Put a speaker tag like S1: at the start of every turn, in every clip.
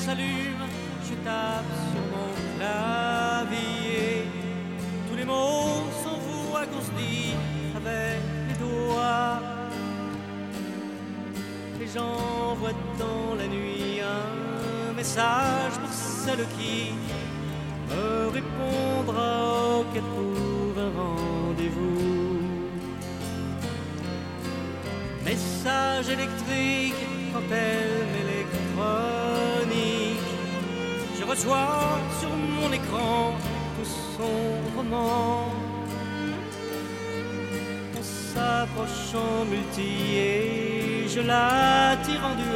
S1: salut. t'y rendu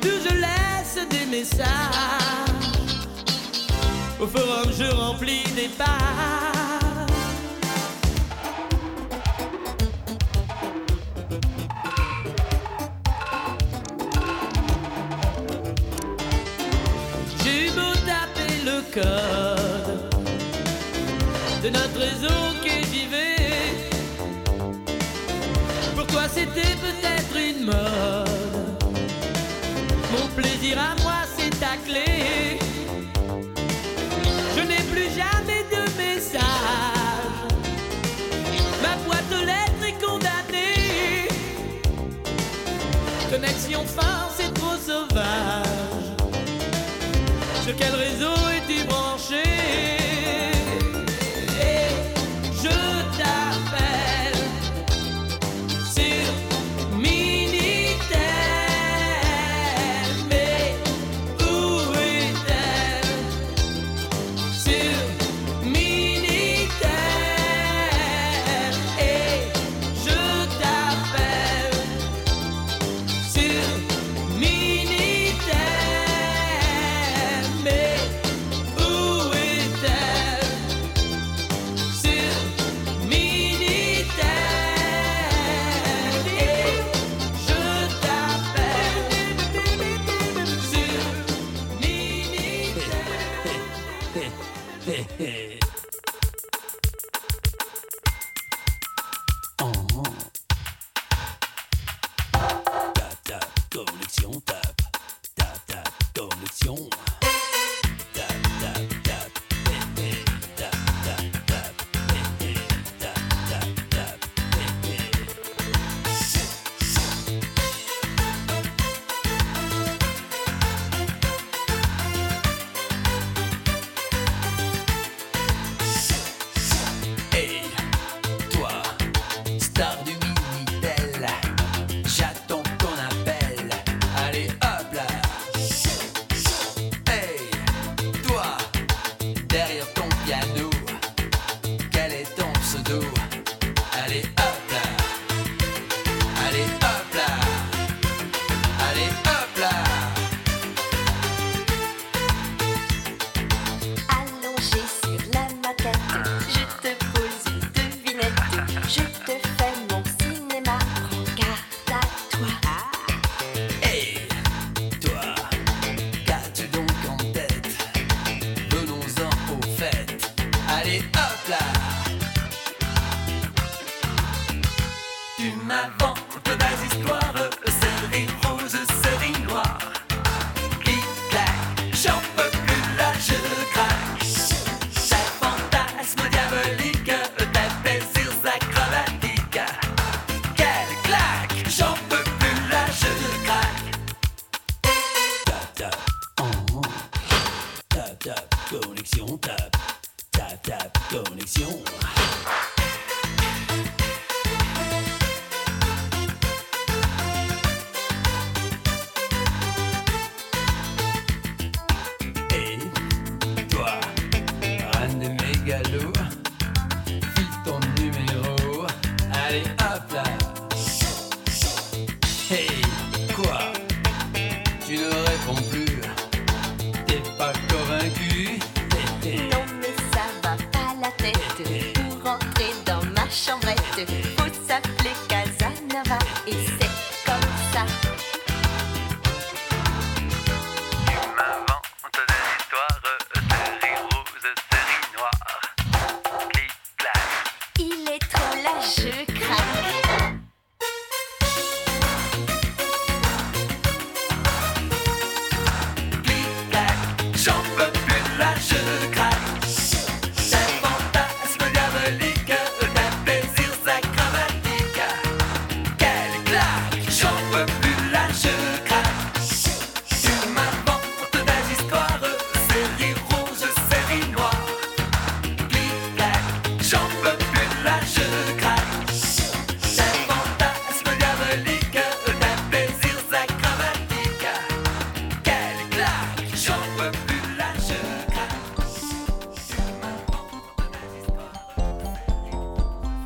S1: Je
S2: laisse des messages. Au forum je remplis des pages. J'ai beau taper le code de notre réseau que j'y vais c'était peut-être une mode. Plaisir à moi, c'est ta clé. Je n'ai plus jamais de message. Ma boîte aux lettres est condamnée. Connexion fin, c'est trop sauvage. Sur quel réseau es-tu branché?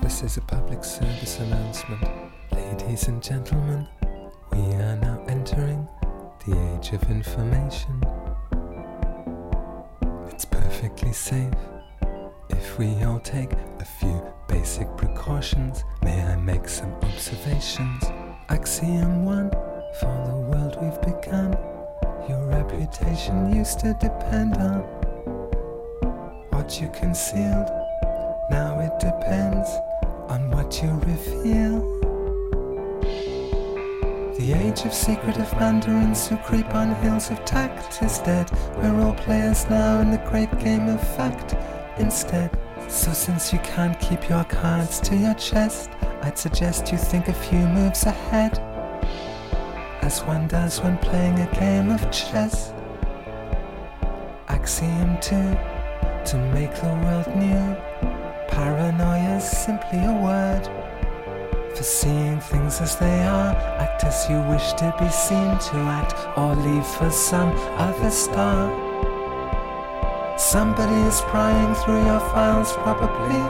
S3: This is a public service announcement.
S4: Ladies and gentlemen, we are now entering the age of information. It's perfectly safe if we all take a few basic precautions. May I make some observations? Axiom 1 For the world we've begun, your reputation used to depend on what you concealed. Now it depends who creep on hills of tact is dead. We're all players now in the great game of fact instead. So since you can't keep your cards to your chest, I'd suggest you think a few moves ahead. As one does when playing a game of chess. Axiom 2 To make the world new. Paranoia's simply a word for seeing things as they are. Act as you wish to be seen to act, or leave for some other star. Somebody is prying through your files, probably.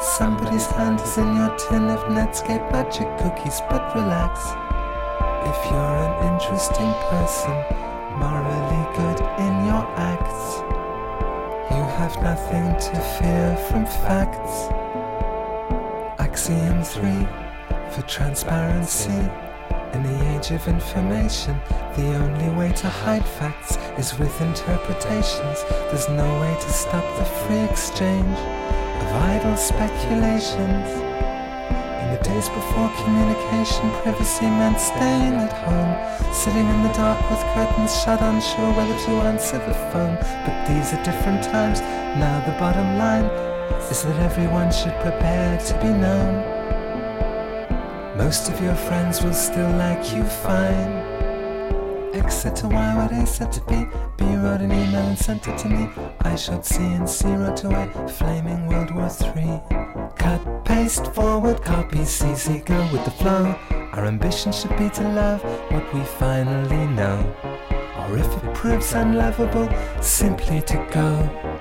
S4: Somebody's hand is in your tin of Netscape magic cookies, but relax. If you're an interesting person, nothing to fear from facts. Axiom 3 for transparency. In the age of information, the only way to hide facts is with interpretations. There's no way to stop the free exchange of idle speculations. In the days before communication, privacy meant staying at home, sitting in the dark with curtains shut, unsure whether to answer the phone. But these are different times. Now the bottom line is that everyone should prepare to be known. Most of your friends will still like you fine. Said to Y what A said to B. B wrote an email and sent it to me. I showed C and C wrote to A. Flaming World War III. Cut, paste, forward, copy, C, C, go with the flow. Our ambition should be to love what we finally know. Or if it proves unlovable, simply to go.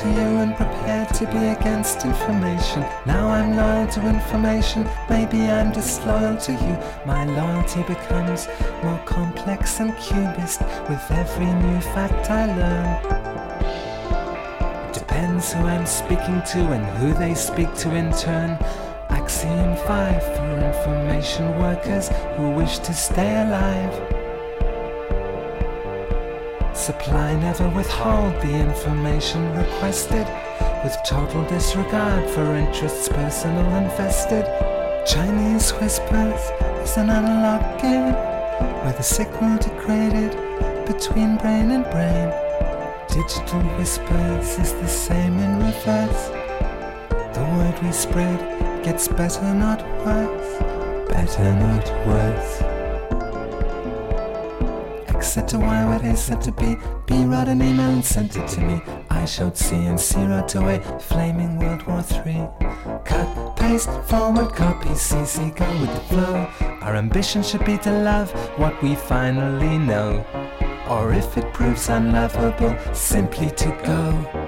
S4: To you and prepared to be against information. Now I'm loyal to information. Maybe I'm disloyal to you. My loyalty becomes more complex and cubist with every new fact I learn It depends who I'm speaking to and who they speak to in turn. Axiom 5 for information workers who wish to stay alive. Supply never withhold the information requested with total disregard for interests personal and vested. Chinese whispers is an analog game where the signal degraded between brain and brain. Digital whispers is the same in reverse. The word we spread gets better, not worse. Better, not worse. Said to Y what A said to B. B wrote an email and sent it to me. I showed C and C wrote away. Flaming World War III. Cut, paste, forward, copy, CC, go with the flow. Our ambition should be to love what we finally know. Or if it proves unlovable, simply to go.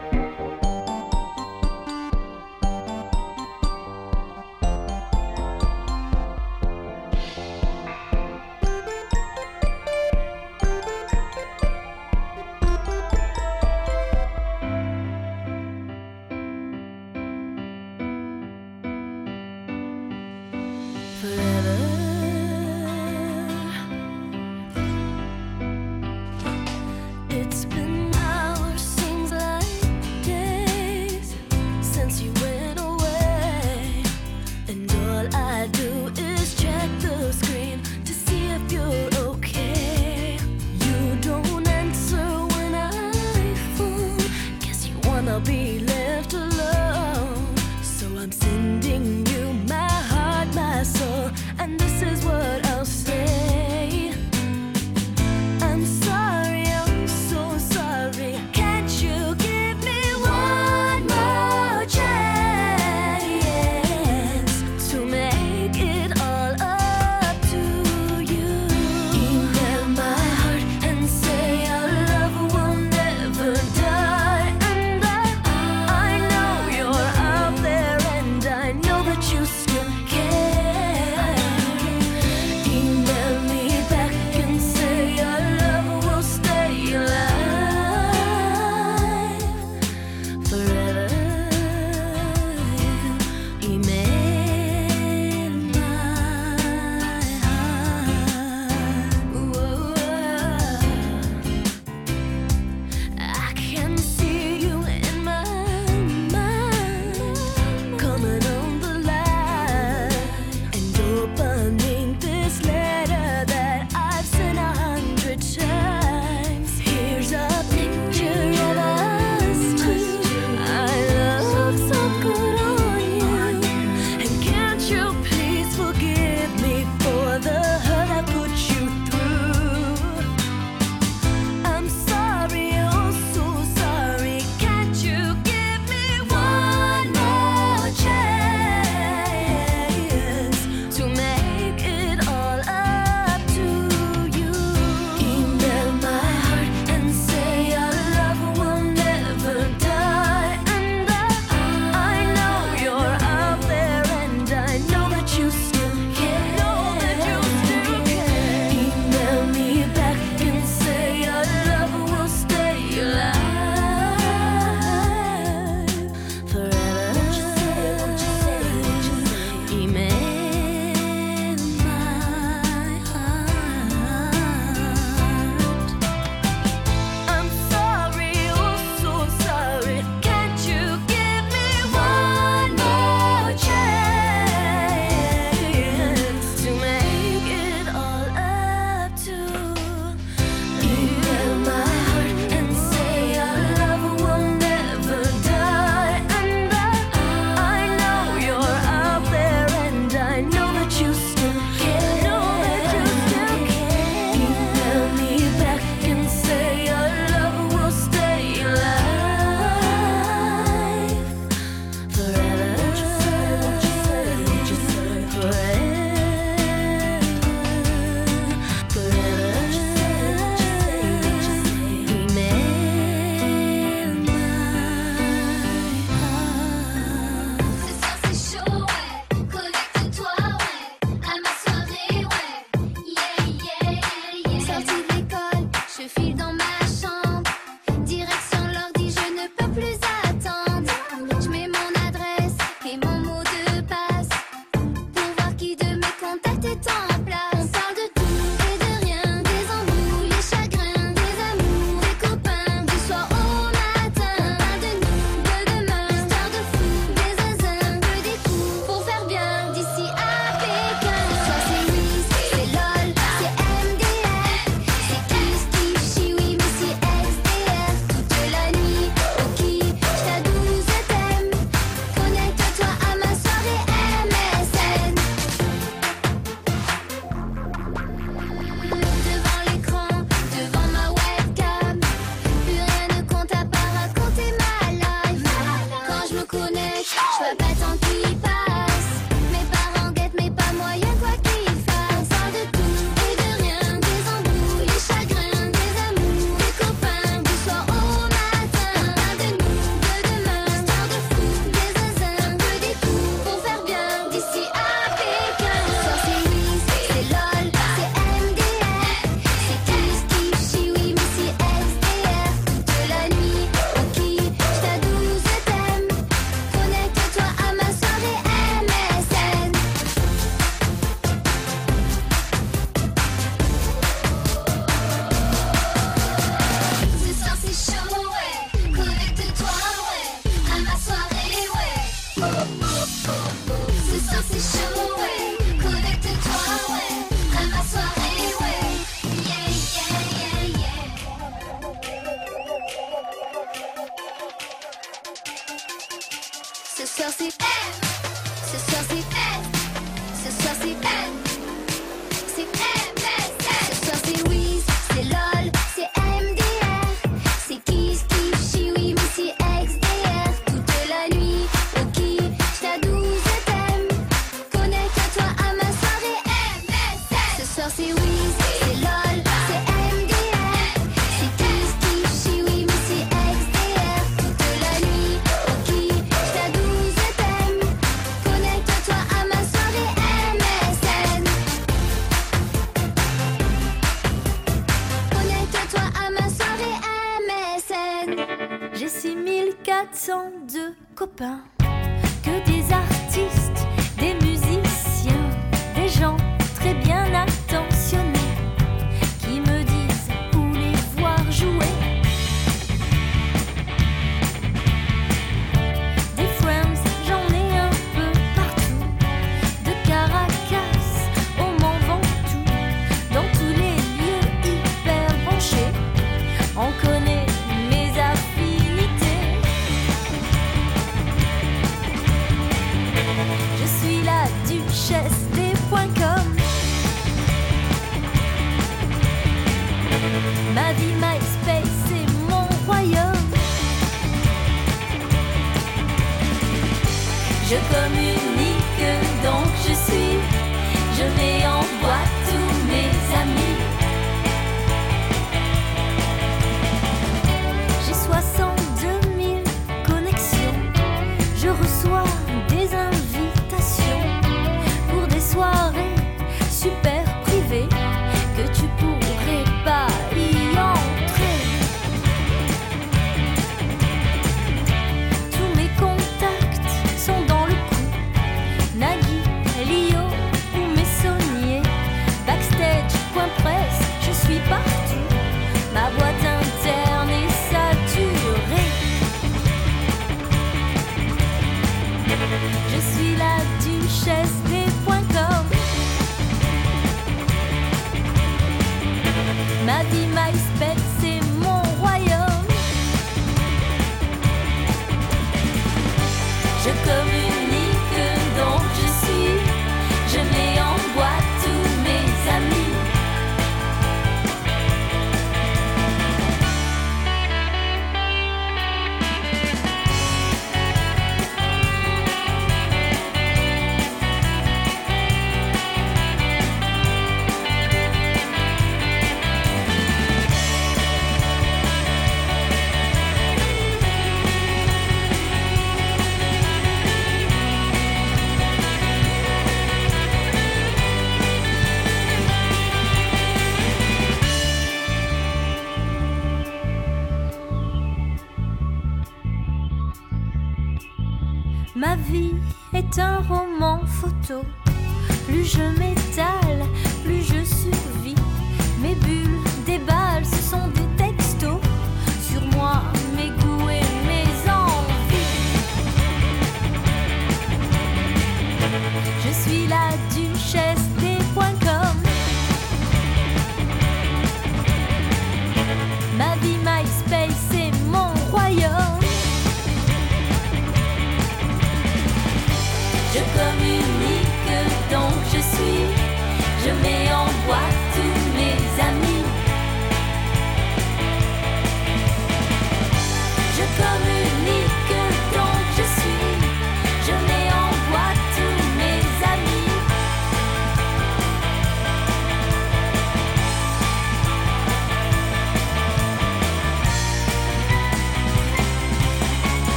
S2: 书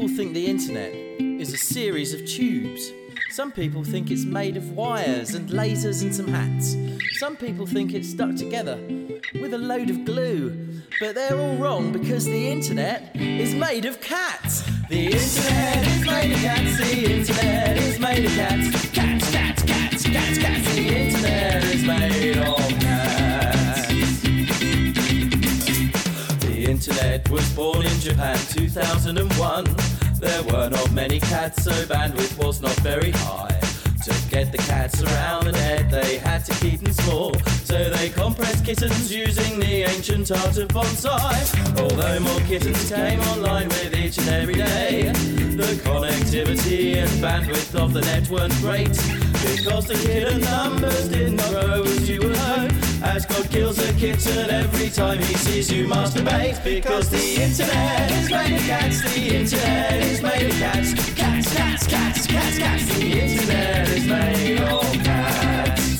S2: people think the internet is a series of tubes. Some people think it's made of wires and lasers and some hats. Some people think it's stuck together with a load of glue. But they're all wrong because the internet is made of cats. The internet is made of cats. The internet is made of cats. Cats, cats, was born in Japan 2001. There were not many cats, so bandwidth was not very high. To get the cats around the net. They had to keep them small, so they compressed kittens using the ancient art of bonsai. Although more kittens came online with each and every day, the connectivity and bandwidth of the net weren't great because the kitten numbers did not grow as you would hope. As God kills a kitten every time he sees you masturbate, because the internet is made of cats. The internet is made of cats. Cats, cats, cats, cats, cats. The internet is made of cats.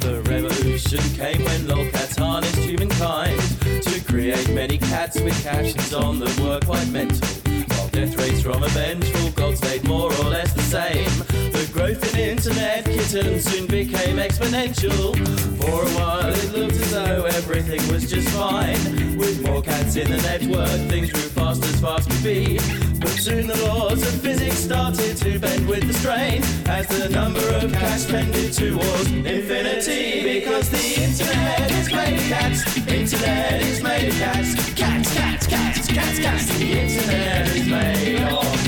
S2: The revolution came when lolcats harnessed humankind to create many cats with captions on that were quite mental. While death rates from a vengeful god stayed more or less the same, the growth in internet kittens soon became exponential. For a while it looked as though everything was just fine. With more cats in the network, things grew fast as fast could be. But soon the laws of physics started to bend with the strain as the number of cats tended towards infinity. Because the internet is made of cats, internet is made of cats, cats, cats, cats, cats, cats. The internet is made of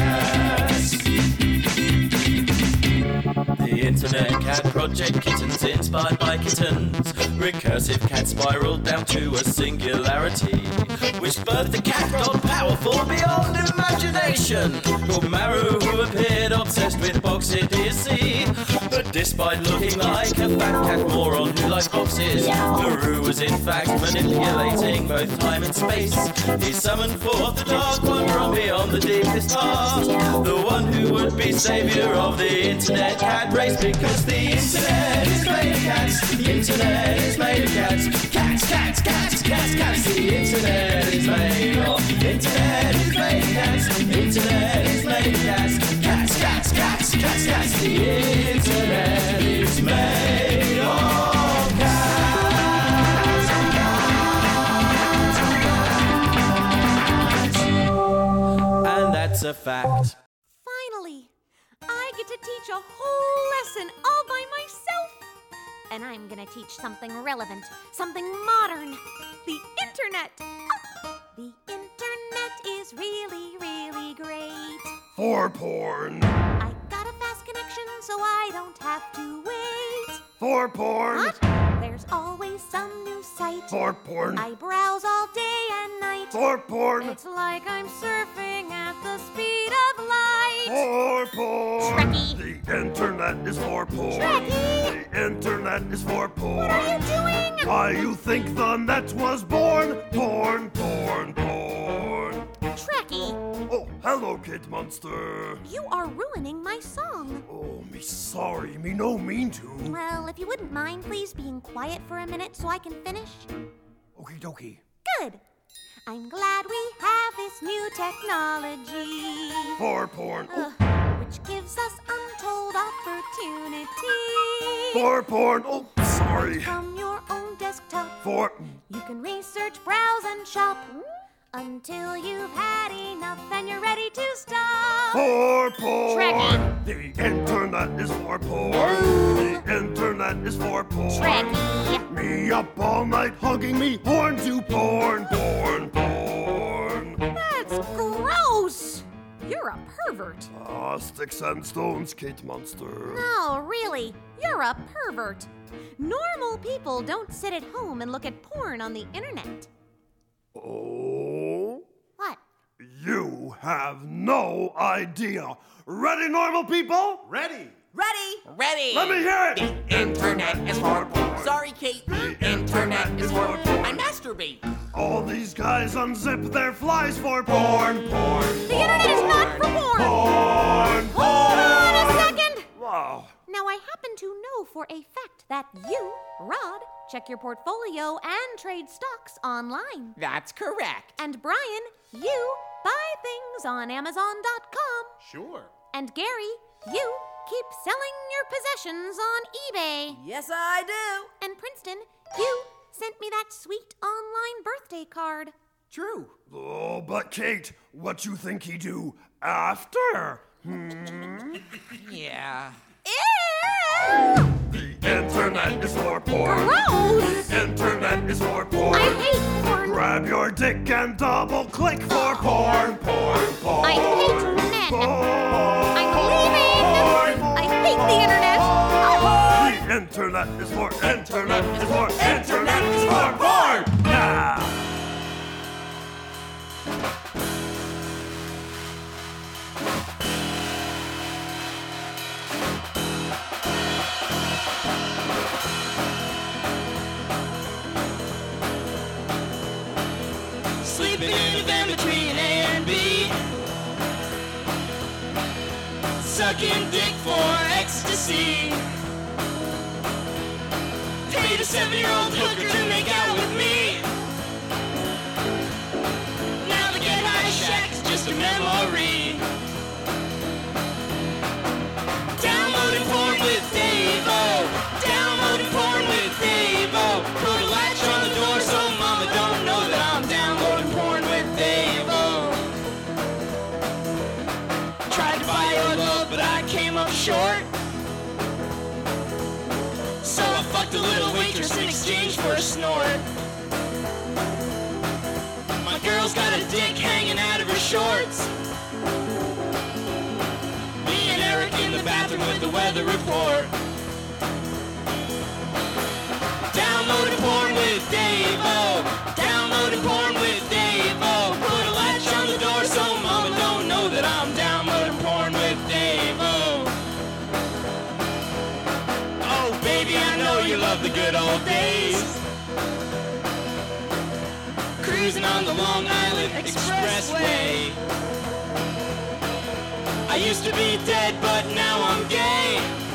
S2: The Internet Cat Project kittens inspired by kittens. Recursive cat spiraled down to a singularity, which birthed a cat god powerful beyond imagination. Called Maru, who appeared obsessed with box idiocy. But despite looking like a fat cat moron who likes boxes, Maru was in fact manipulating both time and space. He summoned forth the dark one from beyond the deepest past, the one who would be savior of the internet cat race because the internet is made of cats. The internet is made of cats. Cats, cats, cats, cats, cats. The internet is made of. Internet is made of cats. Internet is made of cats. Cats, cats, cats, cats, cats. The internet is made of cats. And that's a fact.
S5: Teach a whole lesson all by myself. And I'm gonna teach something relevant, something modern the internet. The internet is really, really great.
S6: For porn.
S5: I got a fast connection so I don't have to wait.
S6: For porn.
S5: What? There's always some new site.
S6: For porn.
S5: I browse all day and night.
S6: For porn.
S5: It's like I'm surfing at the speed of light.
S6: For porn.
S5: Trekkie.
S6: The internet is for porn.
S5: Trekkie.
S6: The internet is for porn.
S5: What are you doing?
S6: Why you think the net was born? Porn, porn, porn.
S5: Trekkie,
S6: Oh, hello, Kate Monster.
S5: you are ruining my song.
S6: Oh, me sorry, me no mean to.
S5: Well, if you wouldn't mind, please being quiet for a minute so I can finish.
S6: Okie dokie.
S5: Good. I'm glad we have this new technology.
S6: For porn.
S5: uh, which gives us untold opportunity.
S6: For porn. Oh, sorry.
S5: From your own desktop,
S6: For.
S5: you can research, browse, and shop until you've had enough and you're ready to stop.
S6: For porn. The internet is for porn. The internet is for porn.
S5: Trekkie.
S6: Me up all night hugging me horn to porn, porn, porn.
S5: That's gross. You're a pervert.
S6: Ah, sticks and stones, Kate Monster.
S5: No, really, you're a pervert. Normal people don't sit at home and look at porn on the internet.
S6: Oh? You have no idea. Ready, normal people?
S7: Ready?
S8: Ready? Ready.
S6: Let me hear it.
S8: The internet is for porn. Sorry, Kate. The Internet is for porn. I masturbate.
S6: All these guys unzip their flies for porn, porn,
S5: The internet is not for porn.
S6: porn.
S5: Hold on a second.
S6: Wow.
S5: Now, I happen to know for a fact that you, Rod, check your portfolio and trade stocks online.
S8: That's correct.
S5: And Brian, you buy things on Amazon.com.
S7: Sure.
S5: And Gary, you keep selling your possessions on eBay.
S8: Yes, I do.
S5: And Princeton, you sent me that sweet online birthday card.
S7: True.
S6: Oh, but Kate, what you think he do after? Hmm?
S8: Yeah.
S5: Ew!
S6: The internet is for porn.
S5: Gross!
S6: The internet is for porn.
S5: I hate porn.
S6: Grab your dick and double click for porn, porn, porn.
S5: I hate men.
S6: Porn,
S5: I'm leaving.
S6: Porn, I hate the internet. Oh. The internet is for internet is for internet is for porn. Yeah.
S9: Sleeping in a van between A and B. Sucking dick for ecstasy. Paid a seven-year-old hooker to make out short. So I fucked a little waitress in exchange for a snort. My girl's got a dick hanging out of her shorts. Me and Eric in the bathroom with the weather report. Downloading porn with Davo. Downloading porn with good old days. Cruising on the Long Island Expressway. I used to be dead, but now I'm gay.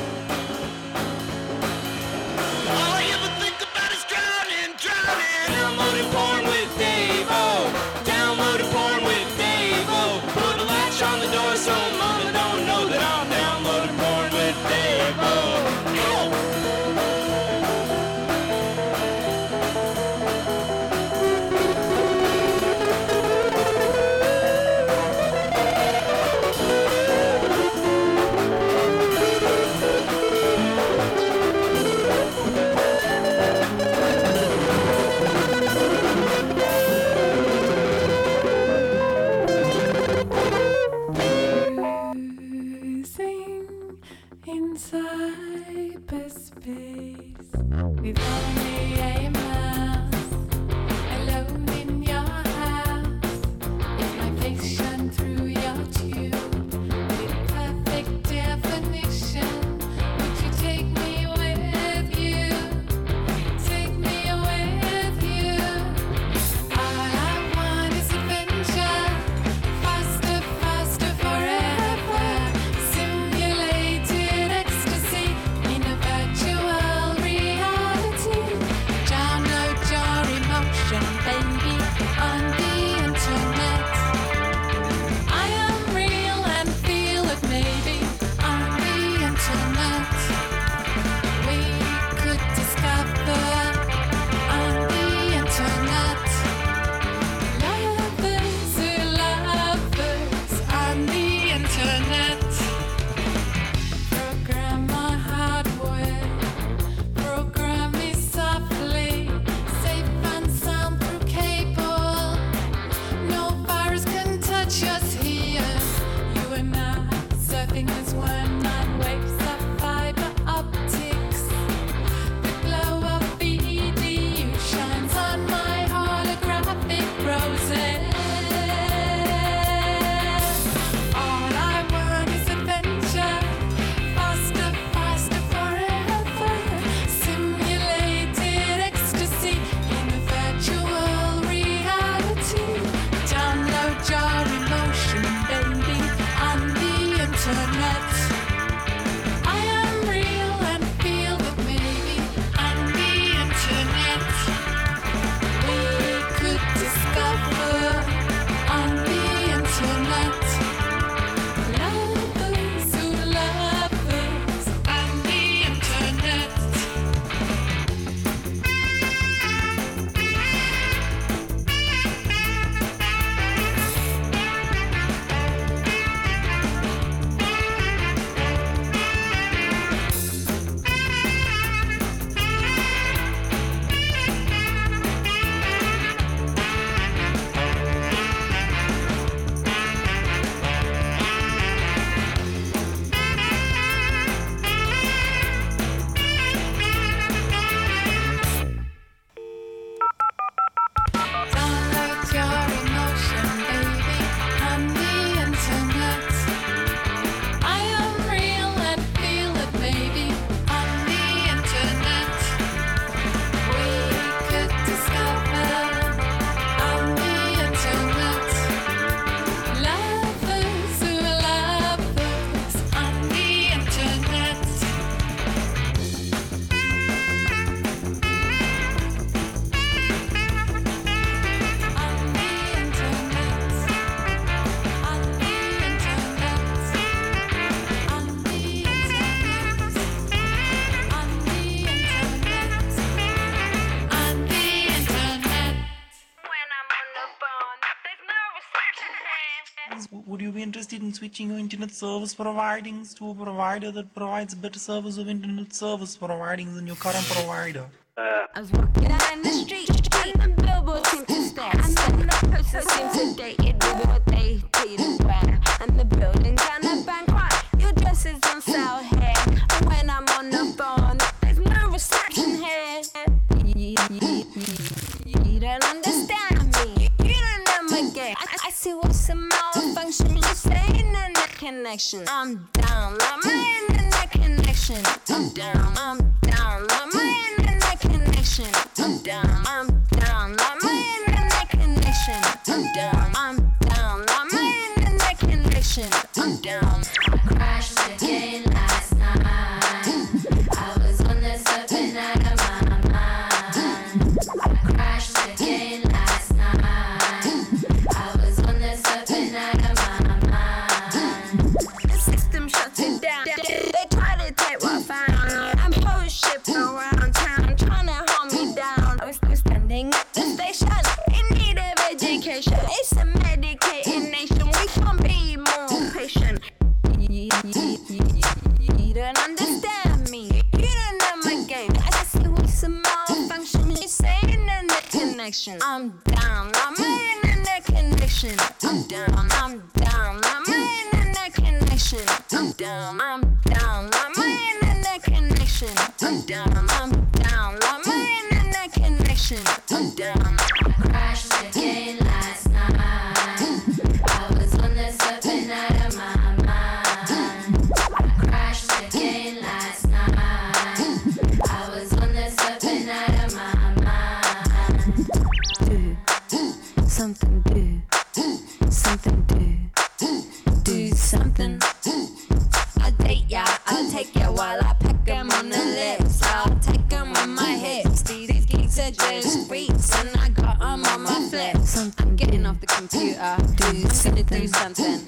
S7: left. Switching your internet service providings to a provider that provides better service of internet service providings than your current provider.
S10: Uh, I was walking down the street, connection. I'm down, like my internet connection. I'm down, I'm something I'll date ya, I'll take ya while I peck 'em on the lips. I'll take 'em with my hips. These, these geeks are just freaks, and I got 'em on my flips. I'm getting off the computer. Do I'm gonna do something.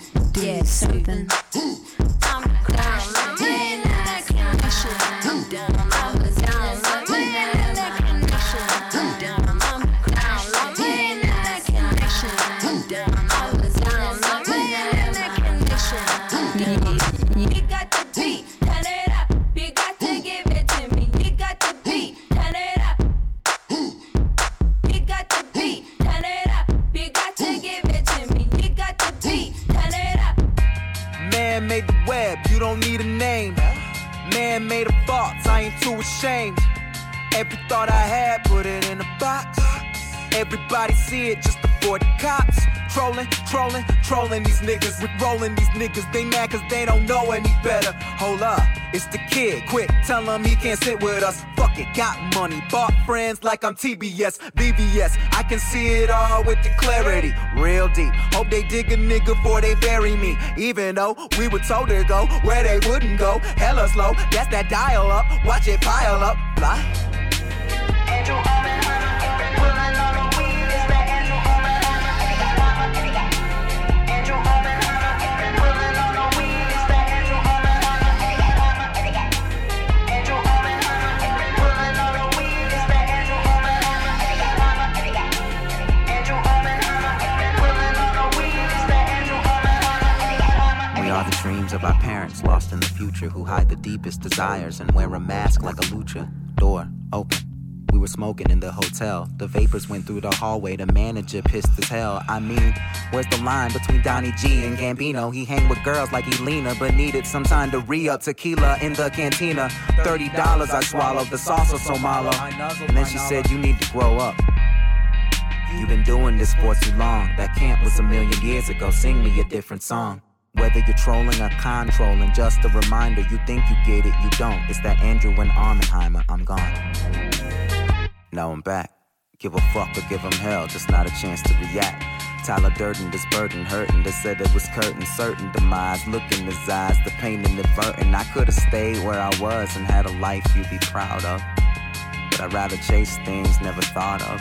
S11: Mad cause they don't know any better. Hold up, it's the kid. Quick, tell him he can't sit with us. Fuck it, got money, bought friends like I'm TBS, BBS. I can see it all with the clarity, real deep. Hope they dig a nigga before they bury me. Even though we were told to go where they wouldn't go, hella slow. That's that dial up, watch it pile up. Fly.
S12: Dreams of our parents lost in the future who hide the deepest desires and wear a mask like a lucha. Door open. We were smoking in the hotel. The vapors went through the hallway. The manager pissed as hell. I mean, where's the line between Donnie G and Gambino? He hang with girls like Elena, but needed some time to re up tequila in the cantina. Thirty dollars I swallowed the salsa so malo. And then she said, You need to grow up. You've been doing this for too long. That camp was a million years ago. Sing me a different song. Whether you're trolling or controlling, just a reminder you think you get it, you don't. It's that Andrew and Auernheimer, I'm gone. Now I'm back. Give a fuck or give him hell, just not a chance to react. Tyler Durden, this burden hurting. They said it was curtain, certain demise. Look in his eyes, the pain inadvertent. I could have stayed where I was and had a life you'd be proud of. But I'd rather chase things never thought of.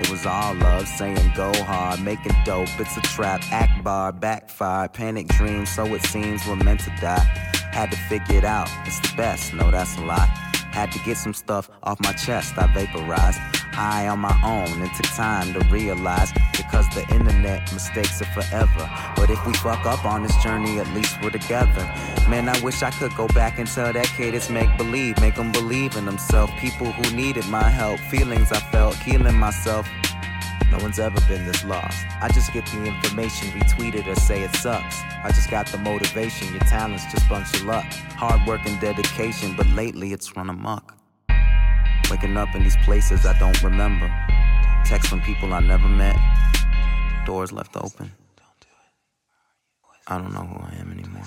S12: It was all love, saying go hard, making dope. It's a trap, act bar, backfire, panic dreams. So it seems we're meant to die. Had to figure it out, it's the best, no, that's a lie. Had to get some stuff off my chest, I vaporized. high on my own. and took time to realize because the internet mistakes are forever. But if we fuck up on this journey, at least we're together. Man, I wish I could go back and tell that kid it's make believe, make them believe in themselves. People who needed my help, feelings I felt, healing myself. No one's ever been this lost. I just get the information, retweet it or say it sucks. I just got the motivation, your talent's just bunch of luck. Hard work and dedication, but lately it's run amok. Waking up in these places I don't remember. Text from people I never met. Doors left open. I don't know who I am anymore.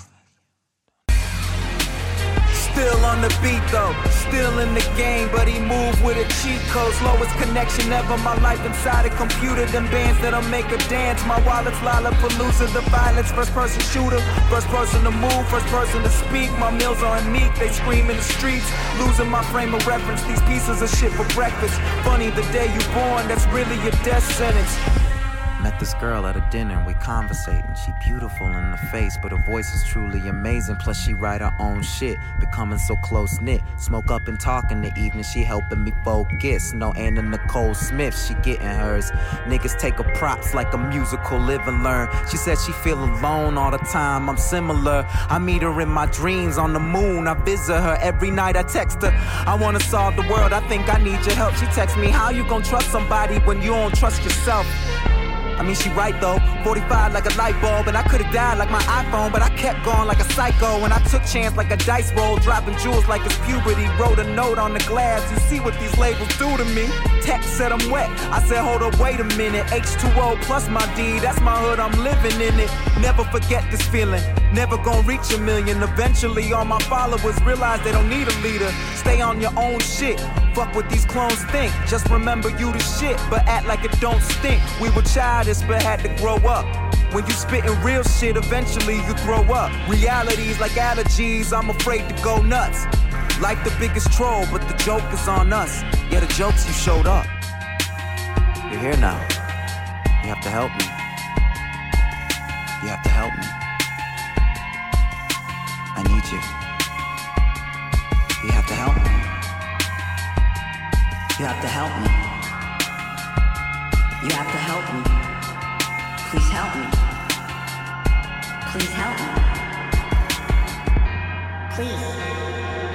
S11: Still on the beat though, still in the game, but he moved with a cheat code. Slowest connection ever. My life inside a computer. Them bands that'll make a dance. My wallet's Lollapalooza. The violence, first person shooter, first person to move, first person to speak. My meals aren't meat, they scream in the streets. Losing my frame of reference. These pieces of shit for breakfast. Funny the day you born, that's really your death sentence.
S12: Met this girl at a dinner, we conversating. She beautiful in the face, but her voice is truly amazing. Plus, she write her own shit, becoming so close knit. Smoke up and talk in the evening, she helping me focus. No Anna Nicole Smith, she getting hers. Niggas take her props like a musical, live and learn. She said she feel alone all the time, I'm similar. I meet her in my dreams on the moon, I visit her every night, I text her. I wanna solve the world, I think I need your help. She text me, how you gonna trust somebody when you don't trust yourself? I mean, she right though. 45 like a light bulb, and I could've died like my iPhone, but I kept going like a psycho. And I took chance like a dice roll, dropping jewels like it's puberty. Wrote a note on the glass. You see what these labels do to me? Text said I'm wet. I said, hold up, wait a minute. H2O plus my D, that's my hood, I'm living in it. Never forget this feeling. Never gonna reach a million. Eventually, all my followers realize they don't need a leader. Stay on your own shit. Fuck what these clones think. Just remember you the shit, but act like it don't stink. We were childish, but had to grow up. When you spitting real shit, eventually you throw up. Realities like allergies, I'm afraid to go nuts. Like the biggest troll, but the joke is on us. Yeah, the jokes you showed up. You're here now. You have to help me. You have to help me. I need you. You have to help me. You have to help me.
S13: You have to help me. Please help me. Please help me. Please.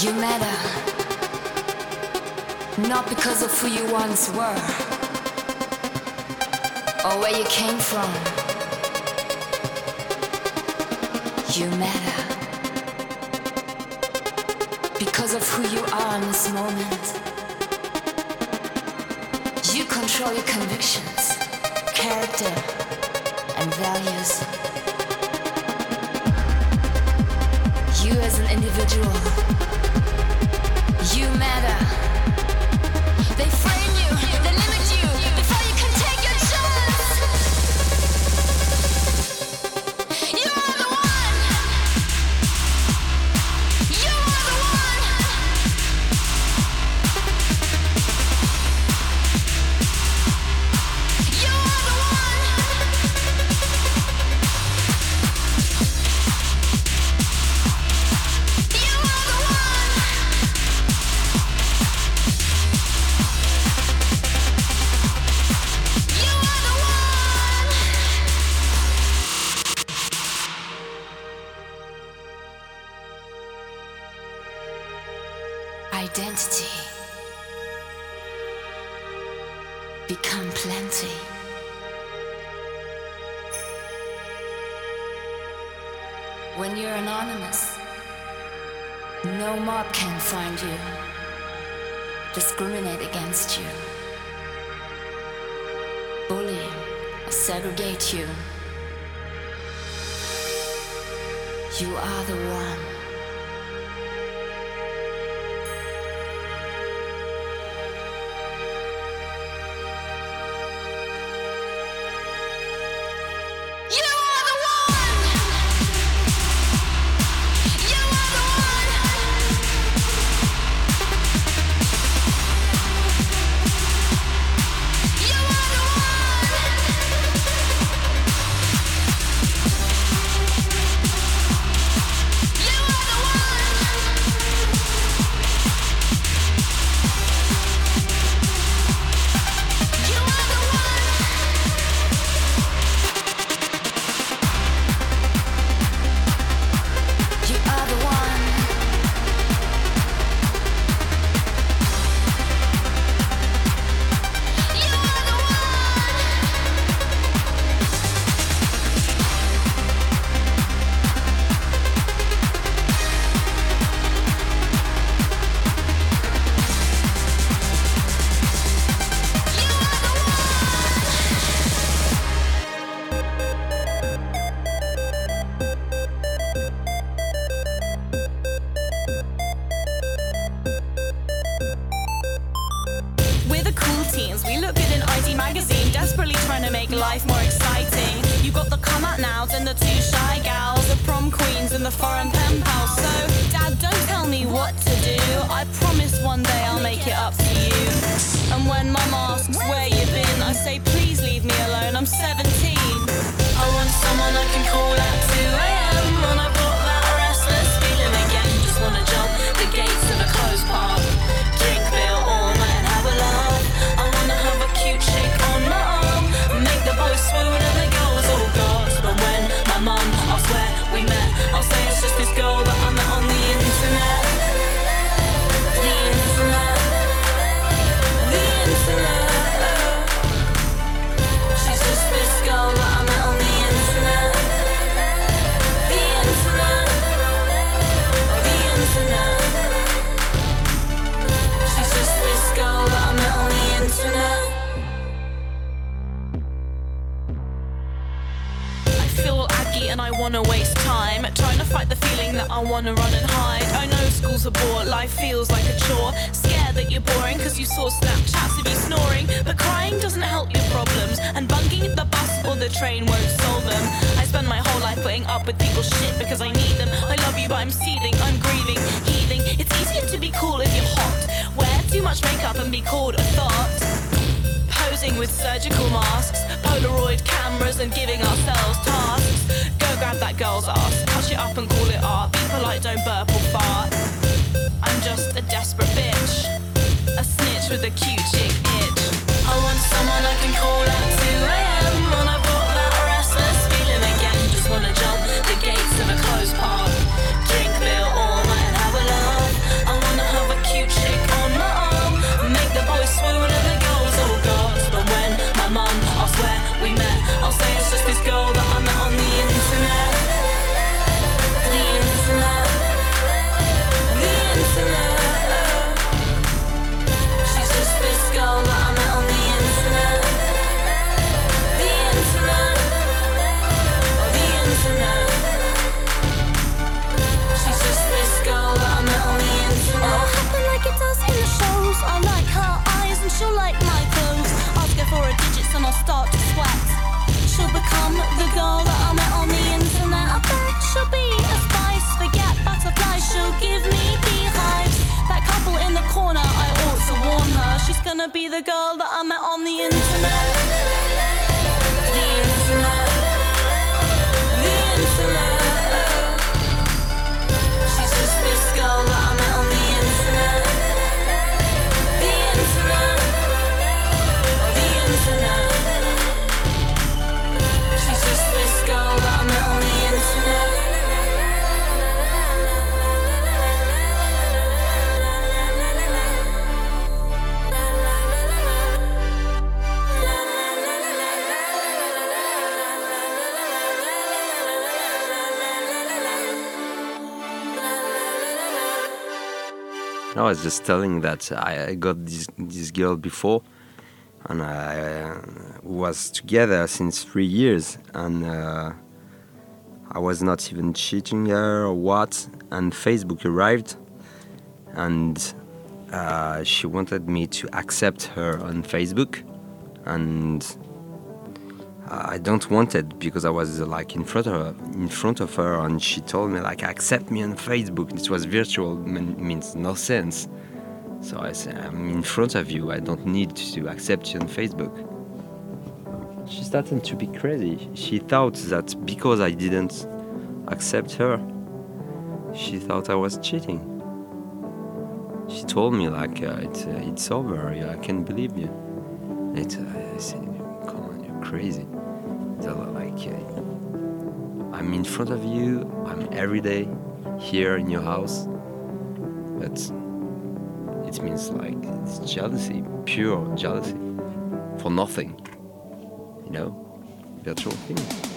S10: You matter. Not because of who you once were or where you came from. You matter. Because of who you are in this moment. You control your convictions, character,
S14: and values. You as an individual, nada. You
S15: I'll start to sweat. She'll become the girl that I met on the internet. I bet she'll be a spice, forget butterflies. She'll give me beehives. That couple in the corner, I ought to warn her. She's
S14: gonna be the girl that I met on the internet. The internet. I
S16: was just telling that I, got this this girl before, and I uh, was together since three years, and uh, I was not even cheating her or what. And Facebook arrived, and uh, she wanted me to accept her on Facebook, and I don't want it because I was like in front of her, in front of her, and she told me like accept me on Facebook. It was virtual, mean, means no sense. So I said I'm in front of you. I don't need to accept you on Facebook. She started to be crazy. She thought that because I didn't accept her, she thought I was cheating. She told me like uh, it's uh, it's over. I can't believe you. It, uh, I said, come on, you're crazy. Like, I'm in front of you. I'm every day here in your house. But it means like it's jealousy, pure jealousy, for nothing. You know, virtual thing.